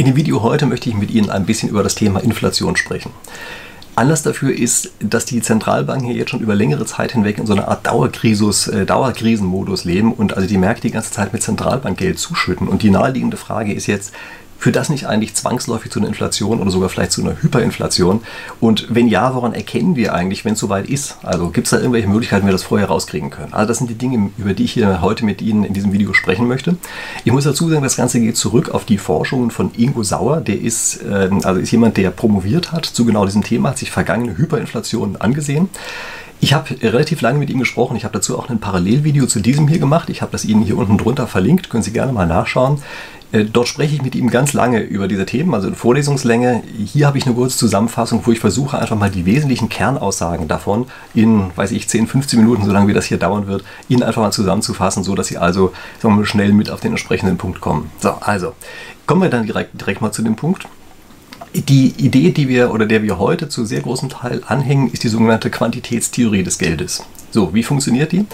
In dem Video heute möchte ich mit Ihnen ein bisschen über das Thema Inflation sprechen. Anlass dafür ist, dass die Zentralbanken hier jetzt schon über längere Zeit hinweg in so einer Art Dauerkrisus, äh, Dauerkrisenmodus leben und also die Märkte die ganze Zeit mit Zentralbankgeld zuschütten. Und die naheliegende Frage ist jetzt, Führt das nicht eigentlich zwangsläufig zu einer Inflation oder sogar vielleicht zu einer Hyperinflation? Und wenn ja, woran erkennen wir eigentlich, wenn es soweit ist? Also gibt es da irgendwelche Möglichkeiten, wie wir das vorher rauskriegen können? Also das sind die Dinge, über die ich hier heute mit Ihnen in diesem Video sprechen möchte. Ich muss dazu sagen, das Ganze geht zurück auf die Forschungen von Ingo Sauer. Der ist, äh, also ist jemand, der promoviert hat zu genau diesem Thema, hat sich vergangene Hyperinflationen angesehen. Ich habe relativ lange mit ihm gesprochen. Ich habe dazu auch ein Parallelvideo zu diesem hier gemacht. Ich habe das Ihnen hier unten drunter verlinkt. Können Sie gerne mal nachschauen. Äh, dort spreche ich mit ihm ganz lange über diese Themen, also in Vorlesungslänge. Hier habe ich eine kurze Zusammenfassung, wo ich versuche, einfach mal die wesentlichen Kernaussagen davon in, weiß ich, 10, 15 Minuten, solange wie das hier dauern wird, Ihnen einfach mal zusammenzufassen, so dass Sie also sagen wir mal, schnell mit auf den entsprechenden Punkt kommen. So, also kommen wir dann direkt, direkt mal zu dem Punkt. Die Idee, die wir oder der wir heute zu sehr großem Teil anhängen, ist die sogenannte Quantitätstheorie des Geldes. So, wie funktioniert die?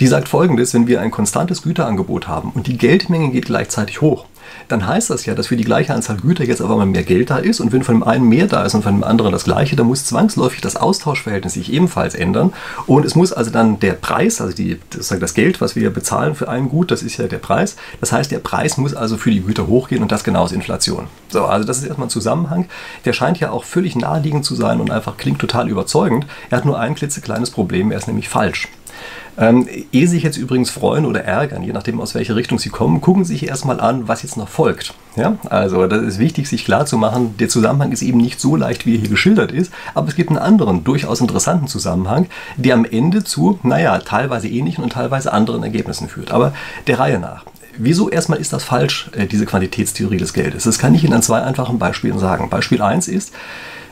Die sagt folgendes, wenn wir ein konstantes Güterangebot haben und die Geldmenge geht gleichzeitig hoch, dann heißt das ja, dass für die gleiche Anzahl Güter jetzt auf einmal mehr Geld da ist und wenn von dem einen mehr da ist und von dem anderen das gleiche, dann muss zwangsläufig das Austauschverhältnis sich ebenfalls ändern und es muss also dann der Preis, also die, das Geld, was wir bezahlen für ein Gut, das ist ja der Preis, das heißt der Preis muss also für die Güter hochgehen und das genau ist Inflation. So, also das ist erstmal ein Zusammenhang, der scheint ja auch völlig naheliegend zu sein und einfach klingt total überzeugend. Er hat nur ein klitzekleines Problem, er ist nämlich falsch. Ähm, ehe sich jetzt übrigens freuen oder ärgern, je nachdem aus welcher Richtung Sie kommen, gucken Sie sich erstmal an, was jetzt noch folgt. Ja? Also das ist wichtig, sich klar zu machen, der Zusammenhang ist eben nicht so leicht, wie er hier geschildert ist, aber es gibt einen anderen, durchaus interessanten Zusammenhang, der am Ende zu, naja, teilweise ähnlichen und teilweise anderen Ergebnissen führt. Aber der Reihe nach. Wieso erstmal ist das falsch, äh, diese Quantitätstheorie des Geldes? Das kann ich Ihnen an zwei einfachen Beispielen sagen. Beispiel 1 ist,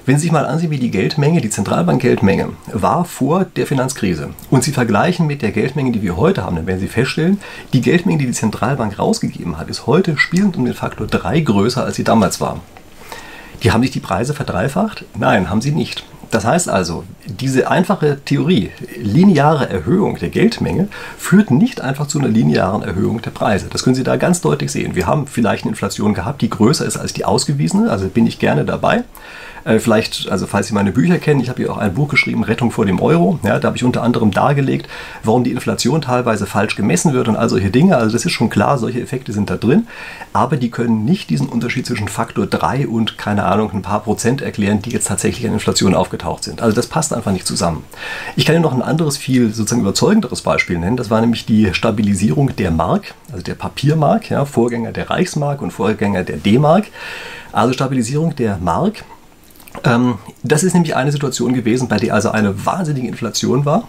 wenn Sie sich mal ansehen, wie die Geldmenge, die Zentralbankgeldmenge war vor der Finanzkrise und Sie vergleichen mit der Geldmenge, die wir heute haben, dann werden Sie feststellen, die Geldmenge, die die Zentralbank rausgegeben hat, ist heute spielend um den Faktor 3 größer, als sie damals war. Die haben sich die Preise verdreifacht? Nein, haben sie nicht. Das heißt also, diese einfache Theorie, lineare Erhöhung der Geldmenge, führt nicht einfach zu einer linearen Erhöhung der Preise. Das können Sie da ganz deutlich sehen. Wir haben vielleicht eine Inflation gehabt, die größer ist als die ausgewiesene, also bin ich gerne dabei. Äh, vielleicht, also falls Sie meine Bücher kennen, ich habe hier auch ein Buch geschrieben, Rettung vor dem Euro. Ja, da habe ich unter anderem dargelegt, warum die Inflation teilweise falsch gemessen wird und all solche Dinge. Also das ist schon klar, solche Effekte sind da drin. Aber die können nicht diesen Unterschied zwischen Faktor 3 und, keine Ahnung, ein paar Prozent erklären, die jetzt tatsächlich an Inflation aufgetaucht sind. Also das passt einfach nicht zusammen. Ich kann Ihnen noch ein anderes, viel sozusagen überzeugenderes Beispiel nennen. Das war nämlich die Stabilisierung der Mark, also der Papiermark, ja, Vorgänger der Reichsmark und Vorgänger der D-Mark. Also Stabilisierung der Mark das ist nämlich eine Situation gewesen, bei der also eine wahnsinnige Inflation war.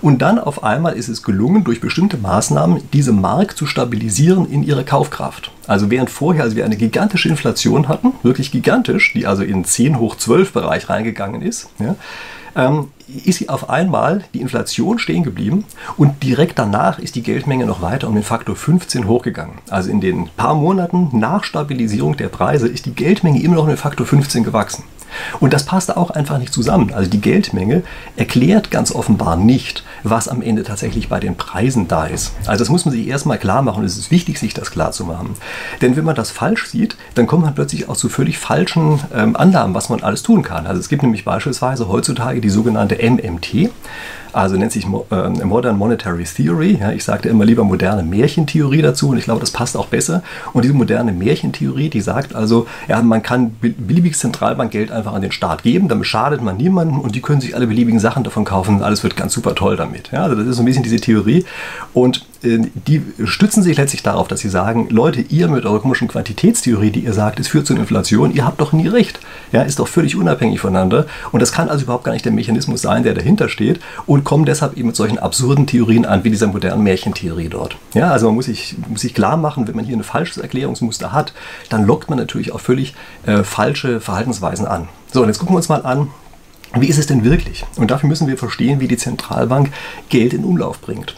Und dann auf einmal ist es gelungen, durch bestimmte Maßnahmen diese Mark zu stabilisieren in ihrer Kaufkraft. Also während vorher also wir eine gigantische Inflation hatten, wirklich gigantisch, die also in 10 hoch 12 Bereich reingegangen ist, ja, ähm, ist auf einmal die Inflation stehen geblieben und direkt danach ist die Geldmenge noch weiter um den Faktor 15 hochgegangen. Also in den paar Monaten nach Stabilisierung der Preise ist die Geldmenge immer noch um den Faktor 15 gewachsen. Und das passt auch einfach nicht zusammen. Also die Geldmenge erklärt ganz offenbar nicht, was am Ende tatsächlich bei den Preisen da ist. Also das muss man sich erstmal klar machen es ist wichtig, sich das klar zu machen. Denn wenn man das falsch sieht, dann kommt man plötzlich auch zu völlig falschen ähm, Annahmen, was man alles tun kann. Also es gibt nämlich beispielsweise heutzutage die sogenannte MMT also nennt sich äh, Modern Monetary Theory. Ja, ich sagte immer lieber moderne Märchentheorie dazu und ich glaube, das passt auch besser. Und diese moderne Märchentheorie, die sagt also, ja, man kann beliebiges Zentralbankgeld einfach an den Staat geben, damit schadet man niemandem und die können sich alle beliebigen Sachen davon kaufen und alles wird ganz super toll damit. Ja, also das ist so ein bisschen diese Theorie. Und äh, die stützen sich letztlich darauf, dass sie sagen, Leute, ihr mit eurer komischen Quantitätstheorie, die ihr sagt, es führt zu Inflation, ihr habt doch nie recht. Ja, ist doch völlig unabhängig voneinander. Und das kann also überhaupt gar nicht der Mechanismus sein, der dahinter steht und kommen deshalb eben mit solchen absurden Theorien an, wie dieser modernen Märchentheorie dort. Ja, also man muss sich, muss sich klar machen, wenn man hier ein falsches Erklärungsmuster hat, dann lockt man natürlich auch völlig äh, falsche Verhaltensweisen an. So, und jetzt gucken wir uns mal an, wie ist es denn wirklich? Und dafür müssen wir verstehen, wie die Zentralbank Geld in Umlauf bringt.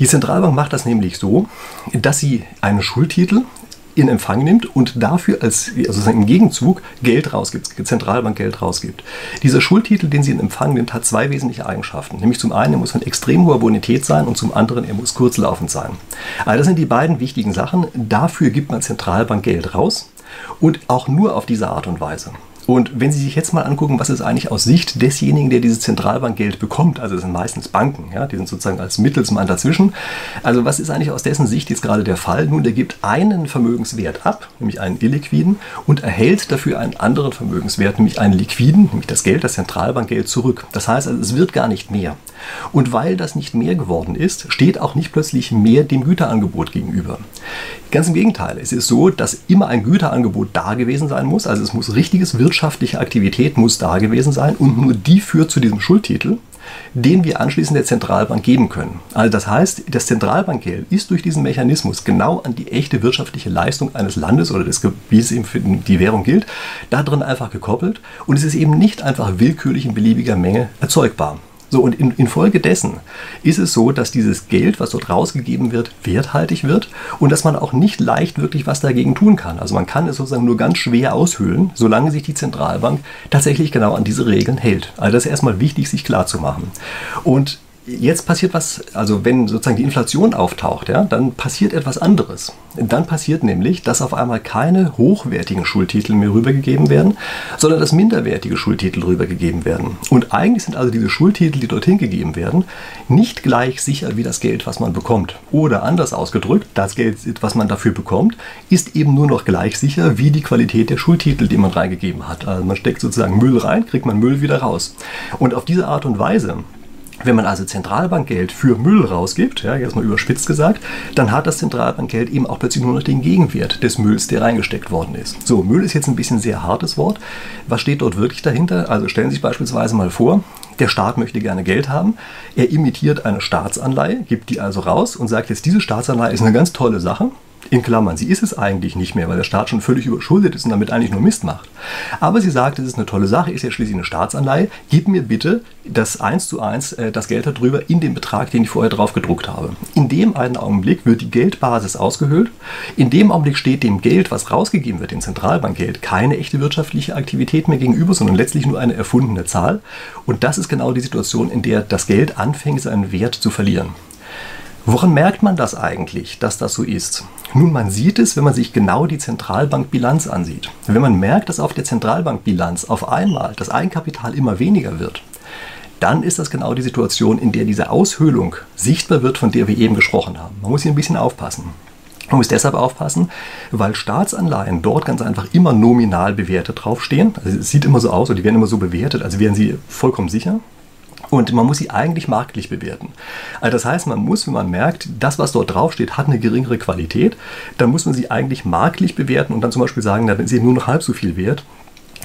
Die Zentralbank macht das nämlich so, dass sie einen Schuldtitel in Empfang nimmt und dafür als also im Gegenzug Geld rausgibt, Zentralbankgeld rausgibt. Dieser Schuldtitel, den sie in Empfang nimmt, hat zwei wesentliche Eigenschaften. Nämlich zum einen, er muss von extrem hoher Bonität sein und zum anderen, er muss kurzlaufend sein. Also das sind die beiden wichtigen Sachen. Dafür gibt man Zentralbankgeld raus. Und auch nur auf diese Art und Weise. Und wenn Sie sich jetzt mal angucken, was ist eigentlich aus Sicht desjenigen, der dieses Zentralbankgeld bekommt, also das sind meistens Banken, ja, die sind sozusagen als Mittelsmann dazwischen. Also was ist eigentlich aus dessen Sicht jetzt gerade der Fall? Nun, der gibt einen Vermögenswert ab, nämlich einen illiquiden, und erhält dafür einen anderen Vermögenswert, nämlich einen liquiden, nämlich das Geld, das Zentralbankgeld zurück. Das heißt also, es wird gar nicht mehr. Und weil das nicht mehr geworden ist, steht auch nicht plötzlich mehr dem Güterangebot gegenüber. Ganz im Gegenteil, es ist so, dass immer ein Güterangebot da gewesen sein muss, also es muss richtiges wirtschaftliche Aktivität muss da gewesen sein und nur die führt zu diesem Schuldtitel den wir anschließend der Zentralbank geben können. Also das heißt, das Zentralbankgeld ist durch diesen Mechanismus genau an die echte wirtschaftliche Leistung eines Landes oder des Gebietes, eben für die Währung gilt, darin einfach gekoppelt und es ist eben nicht einfach willkürlich in beliebiger Menge erzeugbar. So, und in, infolgedessen ist es so, dass dieses Geld, was dort rausgegeben wird, werthaltig wird und dass man auch nicht leicht wirklich was dagegen tun kann. Also man kann es sozusagen nur ganz schwer aushöhlen, solange sich die Zentralbank tatsächlich genau an diese Regeln hält. Also das ist erstmal wichtig, sich klar zu machen. Und jetzt passiert was, also wenn sozusagen die Inflation auftaucht, ja, dann passiert etwas anderes. Dann passiert nämlich, dass auf einmal keine hochwertigen Schultitel mehr rübergegeben werden, sondern dass minderwertige Schultitel rübergegeben werden. Und eigentlich sind also diese Schultitel, die dorthin gegeben werden, nicht gleich sicher wie das Geld, was man bekommt. Oder anders ausgedrückt, das Geld, was man dafür bekommt, ist eben nur noch gleich sicher wie die Qualität der Schultitel, die man reingegeben hat. Also man steckt sozusagen Müll rein, kriegt man Müll wieder raus. Und auf diese Art und Weise wenn man also Zentralbankgeld für Müll rausgibt, ja, jetzt mal überspitzt gesagt, dann hat das Zentralbankgeld eben auch plötzlich nur noch den Gegenwert des Mülls, der reingesteckt worden ist. So, Müll ist jetzt ein bisschen sehr hartes Wort. Was steht dort wirklich dahinter? Also stellen Sie sich beispielsweise mal vor, der Staat möchte gerne Geld haben. Er imitiert eine Staatsanleihe, gibt die also raus und sagt jetzt, diese Staatsanleihe ist eine ganz tolle Sache in Klammern, sie ist es eigentlich nicht mehr, weil der Staat schon völlig überschuldet ist und damit eigentlich nur Mist macht. Aber sie sagt, es ist eine tolle Sache, ist ja schließlich eine Staatsanleihe, gib mir bitte das 1 zu 1, äh, das Geld darüber in den Betrag, den ich vorher drauf gedruckt habe. In dem einen Augenblick wird die Geldbasis ausgehöhlt. In dem Augenblick steht dem Geld, was rausgegeben wird, dem Zentralbankgeld, keine echte wirtschaftliche Aktivität mehr gegenüber, sondern letztlich nur eine erfundene Zahl. Und das ist genau die Situation, in der das Geld anfängt, seinen Wert zu verlieren. Woran merkt man das eigentlich, dass das so ist? Nun, man sieht es, wenn man sich genau die Zentralbankbilanz ansieht. Wenn man merkt, dass auf der Zentralbankbilanz auf einmal das Eigenkapital immer weniger wird, dann ist das genau die Situation, in der diese Aushöhlung sichtbar wird, von der wir eben gesprochen haben. Man muss hier ein bisschen aufpassen. Man muss deshalb aufpassen, weil Staatsanleihen dort ganz einfach immer nominal bewertet draufstehen. Also es sieht immer so aus, oder die werden immer so bewertet, als wären sie vollkommen sicher. Und man muss sie eigentlich marktlich bewerten. Also das heißt, man muss, wenn man merkt, das, was dort draufsteht, hat eine geringere Qualität, dann muss man sie eigentlich marktlich bewerten und dann zum Beispiel sagen, dann ist sie nur noch halb so viel wert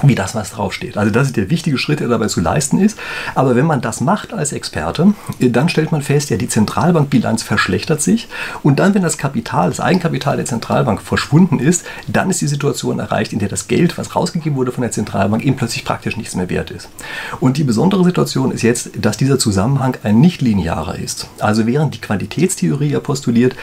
wie das, was draufsteht. Also das ist der wichtige Schritt, der dabei zu leisten ist. Aber wenn man das macht als Experte, dann stellt man fest, ja, die Zentralbankbilanz verschlechtert sich. Und dann, wenn das Kapital, das Eigenkapital der Zentralbank verschwunden ist, dann ist die Situation erreicht, in der das Geld, was rausgegeben wurde von der Zentralbank, eben plötzlich praktisch nichts mehr wert ist. Und die besondere Situation ist jetzt, dass dieser Zusammenhang ein nicht-linearer ist. Also während die Quantitätstheorie ja postuliert,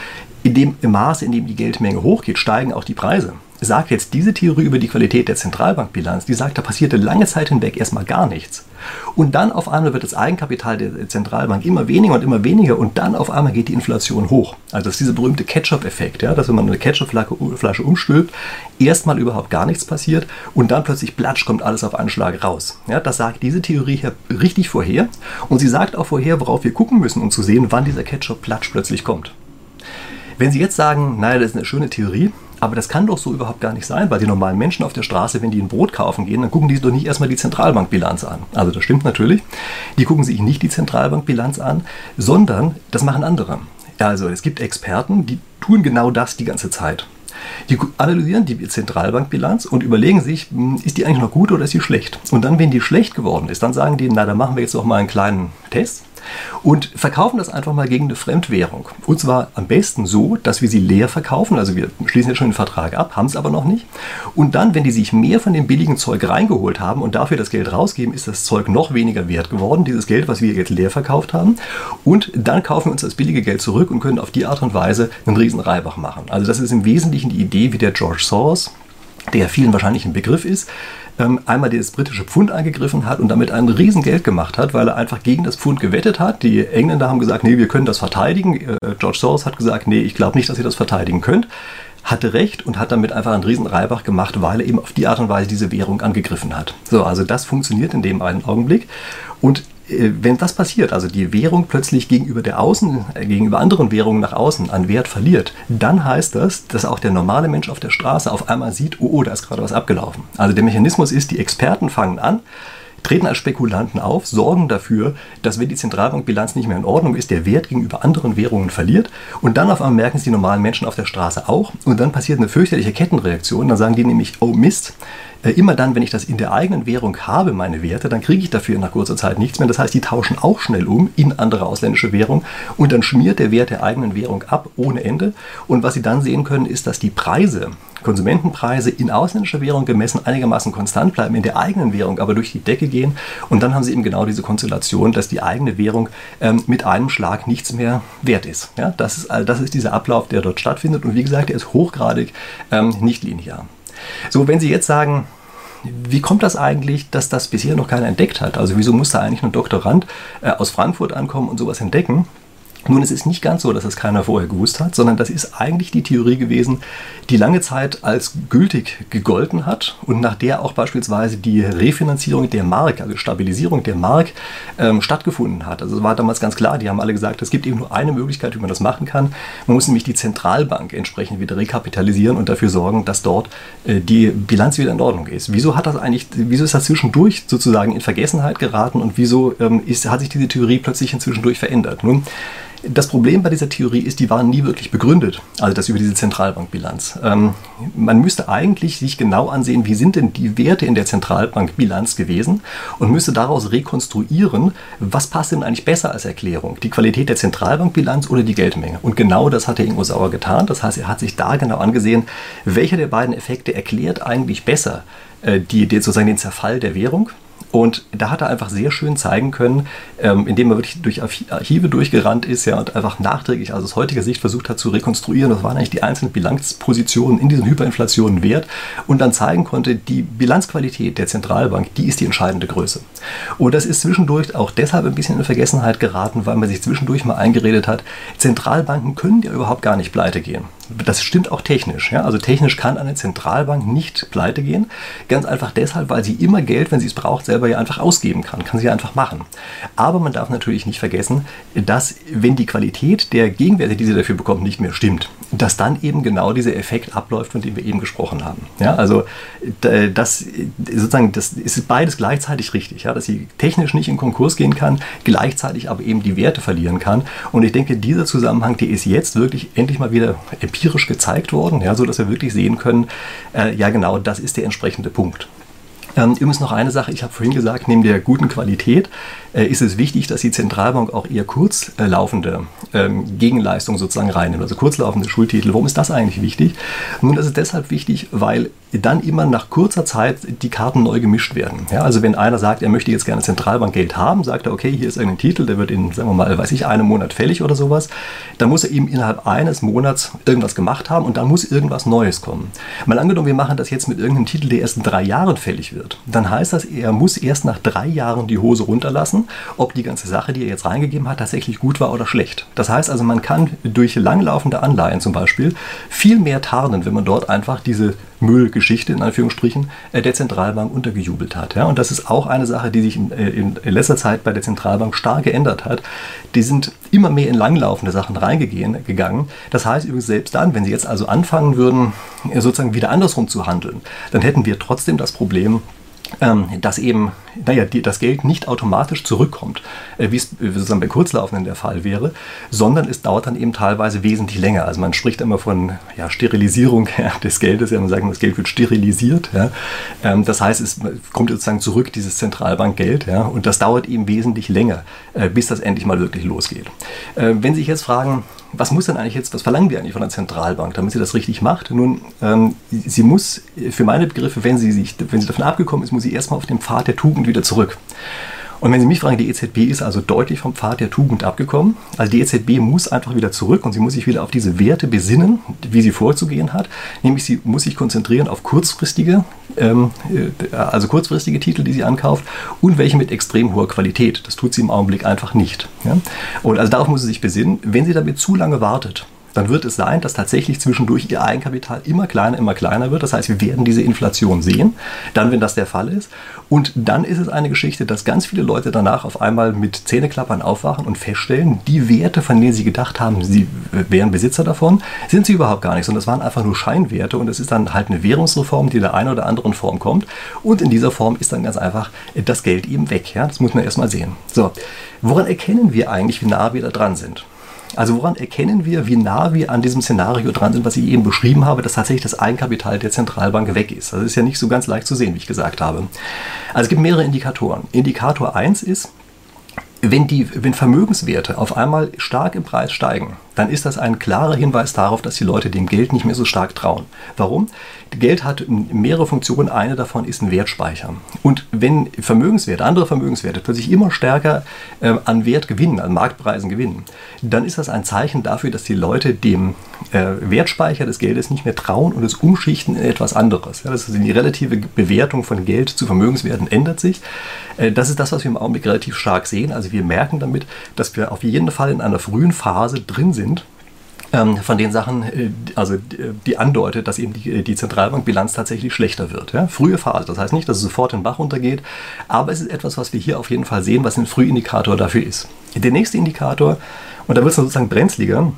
in dem Maße, in dem die Geldmenge hochgeht, steigen auch die Preise sagt jetzt diese Theorie über die Qualität der Zentralbankbilanz, die sagt, da passierte lange Zeit hinweg erstmal gar nichts. Und dann auf einmal wird das Eigenkapital der Zentralbank immer weniger und immer weniger und dann auf einmal geht die Inflation hoch. Also das ist dieser berühmte Ketchup-Effekt, ja, dass wenn man eine Ketchup-Flasche umstülpt, erstmal überhaupt gar nichts passiert und dann plötzlich platsch kommt alles auf einen Schlag raus. Ja, das sagt diese Theorie hier richtig vorher und sie sagt auch vorher, worauf wir gucken müssen, um zu sehen, wann dieser Ketchup-Platsch plötzlich kommt. Wenn Sie jetzt sagen, naja, das ist eine schöne Theorie, aber das kann doch so überhaupt gar nicht sein, weil die normalen Menschen auf der Straße, wenn die ein Brot kaufen gehen, dann gucken die sich doch nicht erstmal die Zentralbankbilanz an. Also das stimmt natürlich. Die gucken sich nicht die Zentralbankbilanz an, sondern das machen andere. Also es gibt Experten, die tun genau das die ganze Zeit. Die analysieren die Zentralbankbilanz und überlegen sich, hm, ist die eigentlich noch gut oder ist sie schlecht? Und dann, wenn die schlecht geworden ist, dann sagen die, na, dann machen wir jetzt noch mal einen kleinen Test und verkaufen das einfach mal gegen eine Fremdwährung. Und zwar am besten so, dass wir sie leer verkaufen. Also wir schließen jetzt schon den Vertrag ab, haben es aber noch nicht. Und dann, wenn die sich mehr von dem billigen Zeug reingeholt haben und dafür das Geld rausgeben, ist das Zeug noch weniger wert geworden, dieses Geld, was wir jetzt leer verkauft haben. Und dann kaufen wir uns das billige Geld zurück und können auf die Art und Weise einen riesen Reibach machen. Also das ist im Wesentlichen die Idee, wie der George Soros der vielen wahrscheinlich ein Begriff ist, ähm, einmal das britische Pfund angegriffen hat und damit ein Riesengeld gemacht hat, weil er einfach gegen das Pfund gewettet hat. Die Engländer haben gesagt, nee, wir können das verteidigen. Äh, George Soros hat gesagt, nee, ich glaube nicht, dass ihr das verteidigen könnt. hatte recht und hat damit einfach einen riesen gemacht, weil er eben auf die Art und Weise diese Währung angegriffen hat. So, also das funktioniert in dem einen Augenblick. Und wenn das passiert, also die Währung plötzlich gegenüber der Außen, äh, gegenüber anderen Währungen nach außen an Wert verliert, dann heißt das, dass auch der normale Mensch auf der Straße auf einmal sieht, oh, oh, da ist gerade was abgelaufen. Also der Mechanismus ist, die Experten fangen an, treten als Spekulanten auf, sorgen dafür, dass wenn die Zentralbankbilanz nicht mehr in Ordnung ist, der Wert gegenüber anderen Währungen verliert und dann auf einmal merken es die normalen Menschen auf der Straße auch und dann passiert eine fürchterliche Kettenreaktion, dann sagen die nämlich, oh Mist, äh, immer dann, wenn ich das in der eigenen Währung habe, meine Werte, dann kriege ich dafür nach kurzer Zeit nichts mehr. Das heißt, die tauschen auch schnell um in andere ausländische Währung und dann schmiert der Wert der eigenen Währung ab ohne Ende. Und was Sie dann sehen können, ist, dass die Preise, Konsumentenpreise in ausländischer Währung gemessen einigermaßen konstant bleiben, in der eigenen Währung aber durch die Decke gehen. Und dann haben Sie eben genau diese Konstellation, dass die eigene Währung ähm, mit einem Schlag nichts mehr wert ist. Ja, das, ist das ist dieser Ablauf, der dort stattfindet. Und wie gesagt, der ist hochgradig ähm, nicht linear. So, wenn Sie jetzt sagen, wie kommt das eigentlich, dass das bisher noch keiner entdeckt hat? Also wieso muss da eigentlich ein Doktorand äh, aus Frankfurt ankommen und sowas entdecken? Nun, es ist nicht ganz so, dass es keiner vorher gewusst hat, sondern das ist eigentlich die Theorie gewesen, die lange Zeit als gültig gegolten hat und nach der auch beispielsweise die Refinanzierung der Mark, also Stabilisierung der Mark, ähm, stattgefunden hat. Also es war damals ganz klar, die haben alle gesagt, es gibt eben nur eine Möglichkeit, wie man das machen kann. Man muss nämlich die Zentralbank entsprechend wieder rekapitalisieren und dafür sorgen, dass dort äh, die Bilanz wieder in Ordnung ist. Wieso hat das eigentlich, wieso ist das zwischendurch sozusagen in Vergessenheit geraten und wieso ähm, ist, hat sich diese Theorie plötzlich inzwischendurch verändert? Nun, das Problem bei dieser Theorie ist, die waren nie wirklich begründet, also das über diese Zentralbankbilanz. Ähm, man müsste eigentlich sich genau ansehen, wie sind denn die Werte in der Zentralbankbilanz gewesen und müsste daraus rekonstruieren, was passt denn eigentlich besser als Erklärung, die Qualität der Zentralbankbilanz oder die Geldmenge. Und genau das hat der Ingo Sauer getan. Das heißt, er hat sich da genau angesehen, welcher der beiden Effekte erklärt eigentlich besser äh, die, die, sozusagen den Zerfall der Währung und da hat er einfach sehr schön zeigen können, ähm, indem er wirklich durch Archive durchgerannt ist ja, und einfach nachträglich, also aus heutiger Sicht versucht hat zu rekonstruieren, was waren eigentlich die einzelnen Bilanzpositionen in diesen Hyperinflationen wert und dann zeigen konnte, die Bilanzqualität der Zentralbank, die ist die entscheidende Größe. Und das ist zwischendurch auch deshalb ein bisschen in Vergessenheit geraten, weil man sich zwischendurch mal eingeredet hat, Zentralbanken können ja überhaupt gar nicht pleite gehen. Das stimmt auch technisch. Ja? Also technisch kann eine Zentralbank nicht pleite gehen. Ganz einfach deshalb, weil sie immer Geld, wenn sie es braucht, selber ja einfach ausgeben kann. Kann sie einfach machen. Aber man darf natürlich nicht vergessen, dass wenn die Qualität der Gegenwerte, die sie dafür bekommt, nicht mehr stimmt, dass dann eben genau dieser Effekt abläuft, von dem wir eben gesprochen haben. Ja? Also das sozusagen, das ist beides gleichzeitig richtig, ja? dass sie technisch nicht in Konkurs gehen kann, gleichzeitig aber eben die Werte verlieren kann. Und ich denke, dieser Zusammenhang, der ist jetzt wirklich endlich mal wieder empirisch gezeigt worden, ja, sodass wir wirklich sehen können, äh, ja genau, das ist der entsprechende Punkt. Ähm, übrigens noch eine Sache, ich habe vorhin gesagt, neben der guten Qualität äh, ist es wichtig, dass die Zentralbank auch eher kurzlaufende ähm, Gegenleistungen sozusagen reinnimmt, also kurzlaufende Schuldtitel. Warum ist das eigentlich wichtig? Nun, das ist deshalb wichtig, weil dann immer nach kurzer Zeit die Karten neu gemischt werden. Ja, also wenn einer sagt, er möchte jetzt gerne Zentralbankgeld haben, sagt er, okay, hier ist ein Titel, der wird in, sagen wir mal, weiß ich, einem Monat fällig oder sowas, dann muss er eben innerhalb eines Monats irgendwas gemacht haben und dann muss irgendwas Neues kommen. Mal angenommen, wir machen das jetzt mit irgendeinem Titel, der erst in drei Jahren fällig wird, dann heißt das, er muss erst nach drei Jahren die Hose runterlassen, ob die ganze Sache, die er jetzt reingegeben hat, tatsächlich gut war oder schlecht. Das heißt also, man kann durch langlaufende Anleihen zum Beispiel viel mehr tarnen, wenn man dort einfach diese Müllgeschichte in Anführungsstrichen äh, der Zentralbank untergejubelt hat. Ja? Und das ist auch eine Sache, die sich in, äh, in, letzter Zeit bei der Zentralbank stark geändert hat. Die sind immer mehr in langlaufende Sachen reingegangen. Das heißt übrigens selbst dann, wenn sie jetzt also anfangen würden, äh, sozusagen wieder andersrum zu handeln, dann hätten wir trotzdem das Problem, dass eben naja, die, das Geld nicht automatisch zurückkommt, äh, wie es sozusagen bei Kurzlaufenden der Fall wäre, sondern es dauert dann eben teilweise wesentlich länger. Also man spricht immer von ja, Sterilisierung ja, des Geldes, ja, man sagt, das Geld wird sterilisiert. Ja. Ähm, das heißt, es kommt sozusagen zurück, dieses Zentralbankgeld, ja, und das dauert eben wesentlich länger, äh, bis das endlich mal wirklich losgeht. Äh, wenn Sie sich jetzt fragen, was muss denn eigentlich jetzt, was verlangen wir eigentlich von der Zentralbank, damit sie das richtig macht? Nun, ähm, sie muss für meine Begriffe, wenn sie, sich, wenn sie davon abgekommen ist, muss sie erstmal auf den Pfad der Tugend wieder zurück. Und wenn Sie mich fragen, die EZB ist also deutlich vom Pfad der Tugend abgekommen. Also die EZB muss einfach wieder zurück und sie muss sich wieder auf diese Werte besinnen, wie sie vorzugehen hat. Nämlich sie muss sich konzentrieren auf kurzfristige, ähm, äh, also kurzfristige Titel, die sie ankauft und welche mit extrem hoher Qualität. Das tut sie im Augenblick einfach nicht. Ja? Und also darauf muss sie sich besinnen. Wenn sie damit zu lange wartet, dann wird es sein, dass tatsächlich zwischendurch ihr Eigenkapital immer kleiner, immer kleiner wird. Das heißt, wir werden diese Inflation sehen, dann, wenn das der Fall ist. Und dann ist es eine Geschichte, dass ganz viele Leute danach auf einmal mit Zähneklappern aufwachen und feststellen, die Werte, von denen sie gedacht haben, sie wären Besitzer davon, sind sie überhaupt gar nicht, sondern das waren einfach nur Scheinwerte und es ist dann halt eine Währungsreform, die in der einen oder anderen Form kommt. Und in dieser Form ist dann ganz einfach das Geld eben weg. Ja? Das muss man erstmal sehen. So, woran erkennen wir eigentlich, wie nah wir da dran sind? Also woran erkennen wir, wie nah wir an diesem Szenario dran sind, was ich eben beschrieben habe, dass tatsächlich das Eigenkapital der Zentralbank weg ist? Das ist ja nicht so ganz leicht zu sehen, wie ich gesagt habe. Also es gibt mehrere Indikatoren. Indikator 1 ist, wenn, die, wenn Vermögenswerte auf einmal stark im Preis steigen, dann ist das ein klarer Hinweis darauf, dass die Leute dem Geld nicht mehr so stark trauen. Warum? Geld hat mehrere Funktionen. Eine davon ist ein Wertspeicher. Und wenn Vermögenswerte, andere Vermögenswerte plötzlich immer stärker äh, an Wert gewinnen, an Marktpreisen gewinnen, dann ist das ein Zeichen dafür, dass die Leute dem äh, Wertspeicher des Geldes nicht mehr trauen und es umschichten in etwas anderes. Ja, das ist die relative Bewertung von Geld zu Vermögenswerten ändert sich. Äh, das ist das, was wir im Augenblick relativ stark sehen. Also wir merken damit, dass wir auf jeden Fall in einer frühen Phase drin sind, ähm, von den Sachen, äh, also die andeutet, dass eben die, die Zentralbankbilanz tatsächlich schlechter wird. Ja? Frühe Phase, das heißt nicht, dass es sofort den Bach runtergeht, aber es ist etwas, was wir hier auf jeden Fall sehen, was ein Frühindikator dafür ist. Der nächste Indikator, und da wird es sozusagen brenzliger,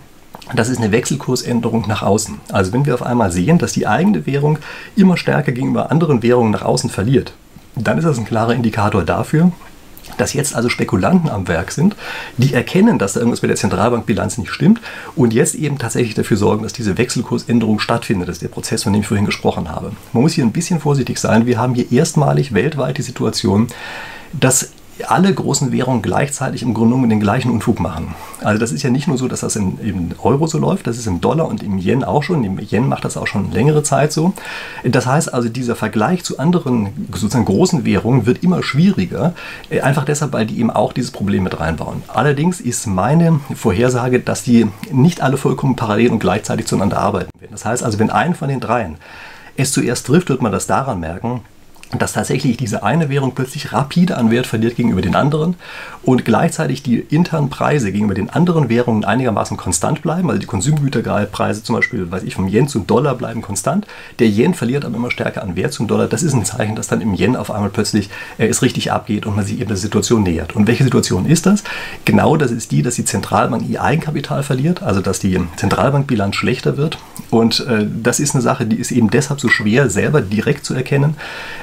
das ist eine Wechselkursänderung nach außen. Also wenn wir auf einmal sehen, dass die eigene Währung immer stärker gegenüber anderen Währungen nach außen verliert, dann ist das ein klarer Indikator dafür, dass jetzt also Spekulanten am Werk sind, die erkennen, dass da irgendwas mit der Zentralbankbilanz nicht stimmt und jetzt eben tatsächlich dafür sorgen, dass diese Wechselkursänderung stattfindet. Das ist der Prozess, von dem ich vorhin gesprochen habe. Man muss hier ein bisschen vorsichtig sein. Wir haben hier erstmalig weltweit die Situation, dass alle großen Währungen gleichzeitig im Grunde genommen den gleichen Unfug machen. Also das ist ja nicht nur so, dass das im, im, Euro so läuft, das ist im Dollar und im Yen auch schon. Im Yen macht das auch schon längere Zeit so. Das heißt also, dieser Vergleich zu anderen sozusagen großen Währungen wird immer schwieriger, äh, einfach deshalb, weil die eben auch dieses Problem mit reinbauen. Allerdings ist meine Vorhersage, dass die nicht alle vollkommen parallel und gleichzeitig zueinander arbeiten werden. Das heißt also, wenn einen von den dreien es zuerst trifft, wird man das daran merken, dass tatsächlich diese eine Währung plötzlich rapide an Wert verliert gegenüber den anderen und gleichzeitig die internen Preise gegenüber den anderen Währungen einigermaßen konstant bleiben. Also die Konsumgüterpreise zum Beispiel, weiß ich, vom Yen zum Dollar bleiben konstant. Der Yen verliert aber immer stärker an Wert zum Dollar. Das ist ein Zeichen, dass dann im Yen auf einmal plötzlich äh, es richtig abgeht und man sich eben der Situation nähert. Und welche Situation ist das? Genau das ist die, dass die Zentralbank ihr Eigenkapital verliert, also dass die Zentralbankbilanz schlechter wird. Und äh, das ist eine Sache, die ist eben deshalb so schwer selber direkt zu erkennen.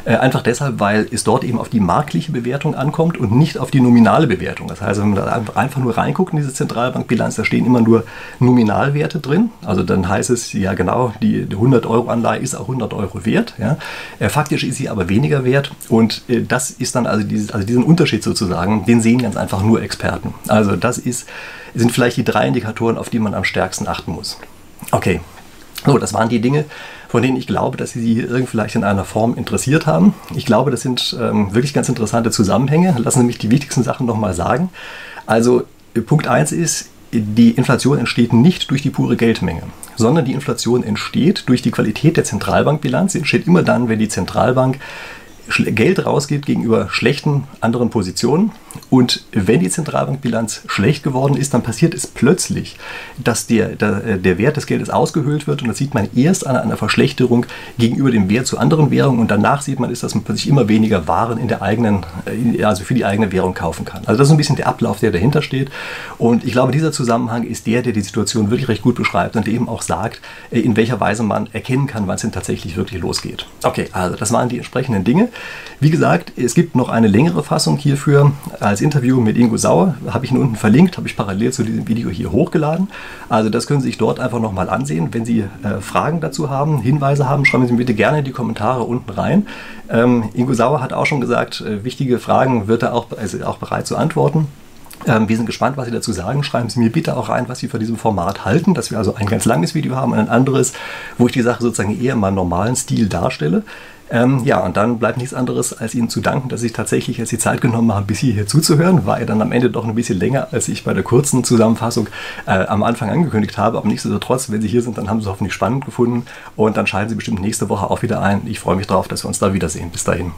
Äh, einfach deshalb, weil es dort eben auf die marktliche Bewertung ankommt und nicht auf die nominale Bewertung. Das heißt, wenn man da einfach nur reinguckt in diese Zentralbankbilanz, da stehen immer nur Nominalwerte drin. Also dann heißt es, ja genau, die 100-Euro-Anleihe ist auch 100 Euro wert. Ja. Äh, faktisch ist sie aber weniger wert und äh, das ist dann also, dieses, also diesen Unterschied sozusagen, den sehen ganz einfach nur Experten. Also das ist, sind vielleicht die drei Indikatoren, auf die man am stärksten achten muss. Okay, so, das waren die Dinge, von denen ich glaube, dass sie Sie irgendwie vielleicht in einer Form interessiert haben. Ich glaube, das sind ähm, wirklich ganz interessante Zusammenhänge. Lassen Sie mich die wichtigsten Sachen nochmal sagen. Also Punkt 1 ist, die Inflation entsteht nicht durch die pure Geldmenge, sondern die Inflation entsteht durch die Qualität der Zentralbankbilanz. Sie entsteht immer dann, wenn die Zentralbank Geld rausgeht gegenüber schlechten anderen Positionen. Und wenn die Zentralbankbilanz schlecht geworden ist, dann passiert es plötzlich, dass der, der, der Wert des Geldes ausgehöhlt wird. Und das sieht man erst an einer Verschlechterung gegenüber dem Wert zu anderen Währungen. Und danach sieht man, ist, dass man plötzlich immer weniger Waren in der eigenen, also für die eigene Währung kaufen kann. Also das ist ein bisschen der Ablauf, der dahinter steht. Und ich glaube, dieser Zusammenhang ist der, der die Situation wirklich recht gut beschreibt und eben auch sagt, in welcher Weise man erkennen kann, wann es denn tatsächlich wirklich losgeht. Okay, also das waren die entsprechenden Dinge. Wie gesagt, es gibt noch eine längere Fassung hierfür als Interview mit Ingo Sauer. Habe ich ihn unten verlinkt, habe ich parallel zu diesem Video hier hochgeladen. Also das können Sie sich dort einfach nochmal ansehen. Wenn Sie äh, Fragen dazu haben, Hinweise haben, schreiben Sie mir bitte gerne in die Kommentare unten rein. Ähm, Ingo Sauer hat auch schon gesagt, äh, wichtige Fragen wird er auch, also auch bereit zu antworten. Ähm, wir sind gespannt, was Sie dazu sagen. Schreiben Sie mir bitte auch rein, was Sie von diesem Format halten, dass wir also ein ganz langes Video haben und ein anderes, wo ich die Sache sozusagen eher in meinem normalen Stil darstelle. Ähm, ja, und dann bleibt nichts anderes, als Ihnen zu danken, dass Sie tatsächlich jetzt die Zeit genommen haben, bis hierher zuzuhören. War ja dann am Ende doch ein bisschen länger, als ich bei der kurzen Zusammenfassung äh, am Anfang angekündigt habe. Aber nichtsdestotrotz, wenn Sie hier sind, dann haben Sie es hoffentlich spannend gefunden. Und dann schalten Sie bestimmt nächste Woche auch wieder ein. Ich freue mich darauf, dass wir uns da wiedersehen. Bis dahin.